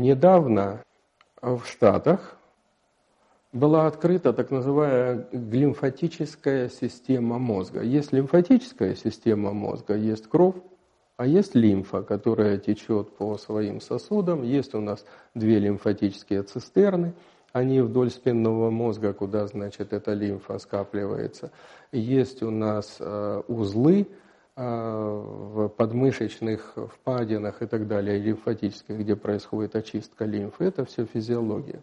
недавно в Штатах была открыта так называемая лимфатическая система мозга. Есть лимфатическая система мозга, есть кровь, а есть лимфа, которая течет по своим сосудам. Есть у нас две лимфатические цистерны, они вдоль спинного мозга, куда, значит, эта лимфа скапливается. Есть у нас э, узлы в подмышечных впадинах и так далее, лимфатических, где происходит очистка лимфы. Это все физиология.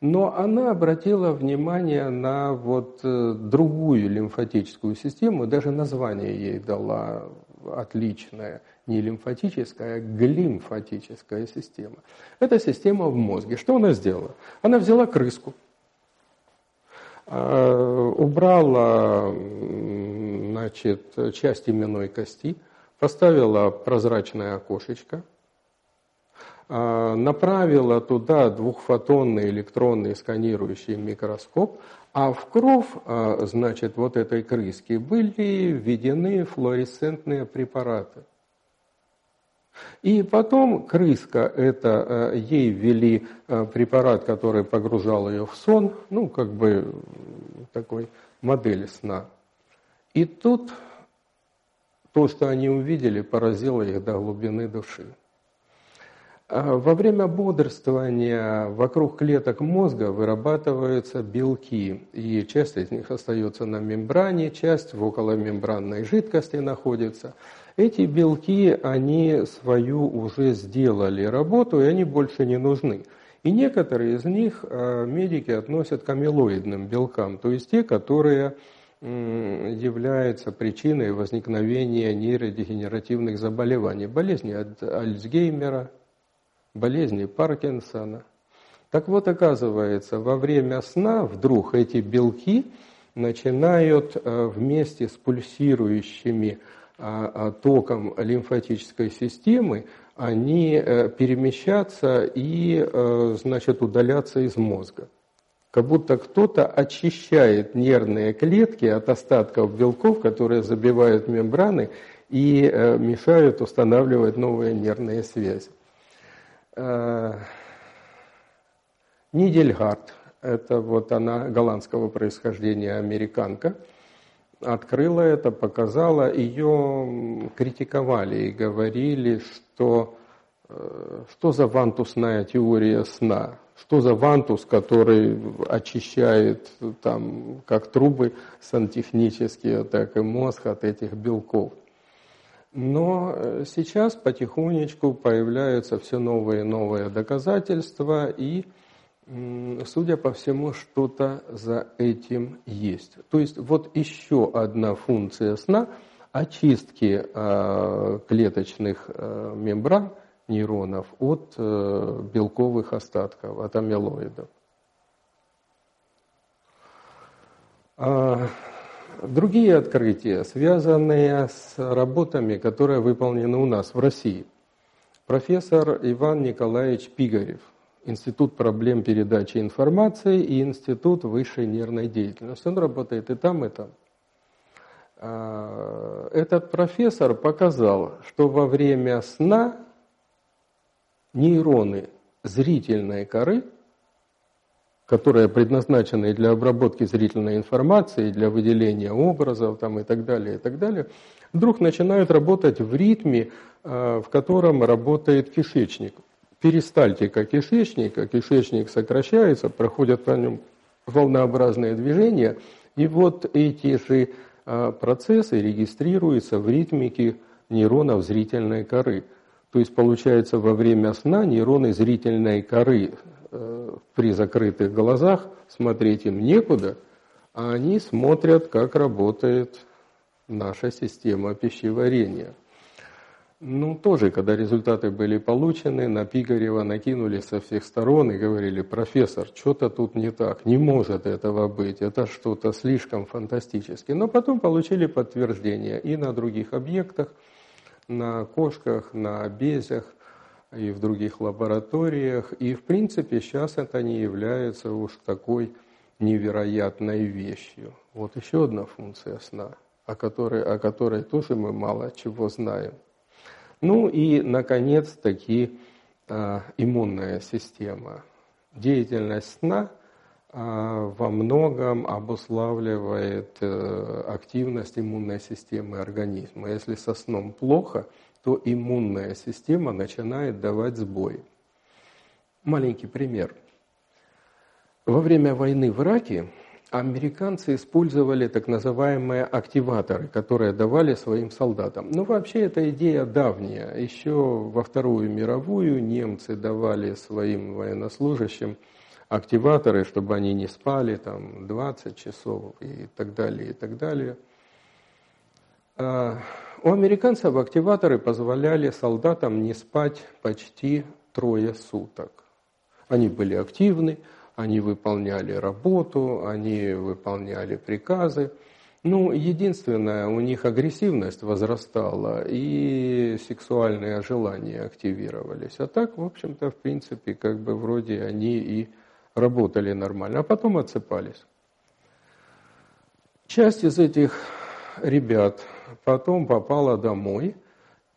Но она обратила внимание на вот э, другую лимфатическую систему, даже название ей дала отличное, не лимфатическая, а глимфатическая система. Это система в мозге. Что она сделала? Она взяла крыску, э, убрала значит, часть именной кости, поставила прозрачное окошечко – а, направила туда двухфотонный электронный сканирующий микроскоп, а в кровь, а, значит, вот этой крыски были введены флуоресцентные препараты. И потом крыска, это а, ей ввели препарат, который погружал ее в сон, ну, как бы такой модель сна. И тут то, что они увидели, поразило их до глубины души. А во время бодрствования вокруг клеток мозга вырабатываются белки, и часть из них остается на мембране, часть в околомембранной жидкости находится. Эти белки, они свою уже сделали работу, и они больше не нужны. И некоторые из них а, медики относят к амилоидным белкам, то есть те, которые являются причиной возникновения нейродегенеративных заболеваний, болезни от Альцгеймера, болезни Паркинсона. Так вот, оказывается, во время сна вдруг эти белки начинают э, вместе с пульсирующими а, током лимфатической системы, они э, перемещаться и, э, значит, удаляться из мозга. Как будто кто-то очищает нервные клетки от остатков белков, которые забивают мембраны и мешают устанавливать новые нервные связи. Э, Нидельгард, это вот она голландского происхождения, американка, открыла это, показала, ее критиковали и говорили, что э, что за вантусная теория сна, что за вантус, который очищает там как трубы сантехнические, так и мозг от этих белков. Но э, сейчас потихонечку появляются все новые и новые доказательства, и, судя по всему, что-то за этим есть. То есть вот еще одна функция сна – очистки э, клеточных э, мембран нейронов от белковых остатков, от амилоидов. А, Другие открытия, связанные с работами, которые выполнены у нас в России. Профессор Иван Николаевич Пигарев, Институт проблем передачи информации и Институт высшей нервной деятельности. Он работает и там, и там. А, этот профессор показал, что во время сна нейроны зрительной коры – которые предназначены для обработки зрительной информации, для выделения образов там, и так далее, и так далее, вдруг начинают работать в ритме, э, в котором работает кишечник. Перистальтика кишечника, кишечник сокращается, проходят по нем волнообразные движения, и вот эти же э, процессы регистрируются в ритмике нейронов зрительной коры. То есть получается во время сна нейроны зрительной коры Э, при закрытых глазах смотреть им некуда, а они смотрят, как работает наша система пищеварения. Ну, тоже, когда результаты были получены, на Пигарева накинули со всех сторон и говорили, профессор, что-то тут не так, не может этого быть, это что-то слишком фантастическое. Но потом получили подтверждение и на других объектах, на кошках, на безях, и в других лабораториях. И, в принципе, сейчас это не является уж такой невероятной вещью. Вот еще одна функция сна, о которой, о которой тоже мы мало чего знаем. Ну и, наконец-таки, э, иммунная система. Деятельность сна во многом обуславливает активность иммунной системы организма. Если со сном плохо, то иммунная система начинает давать сбой. Маленький пример. Во время войны в Ираке американцы использовали так называемые активаторы, которые давали своим солдатам. Ну, вообще, эта идея давняя. Еще во Вторую мировую немцы давали своим военнослужащим активаторы, чтобы они не спали там 20 часов и так далее, и так далее. А, у американцев активаторы позволяли солдатам не спать почти трое суток. Они были активны, они выполняли работу, они выполняли приказы. Ну, единственное, у них агрессивность возрастала и сексуальные желания активировались. А так, в общем-то, в принципе, как бы вроде они и работали нормально, а потом отсыпались. Часть из этих ребят потом попала домой –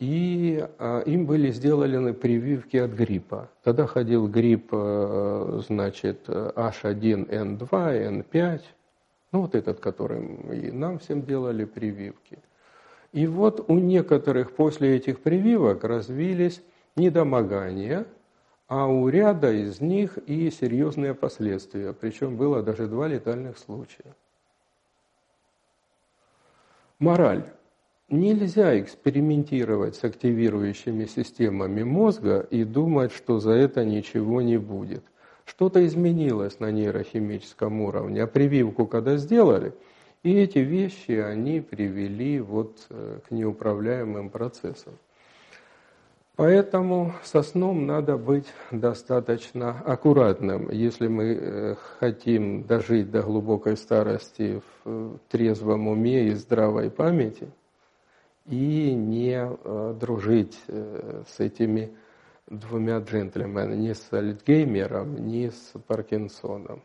и а, им были сделаны прививки от гриппа. Тогда ходил грипп, э, значит, H1N2, N5, ну вот этот, которым и нам всем делали прививки. И вот у некоторых после этих прививок развились недомогания, а у ряда из них и серьезные последствия. Причем было даже два летальных случая. Мораль. Нельзя экспериментировать с активирующими системами мозга и думать, что за это ничего не будет. Что-то изменилось на нейрохимическом уровне, а прививку когда сделали, и эти вещи, они привели вот э, к неуправляемым процессам. Поэтому со сном надо быть достаточно аккуратным. Если мы э, хотим дожить до глубокой старости в э, трезвом уме и здравой памяти – и не э, дружить с этими двумя джентльменами, ни с Альцгеймером, ни с Паркинсоном.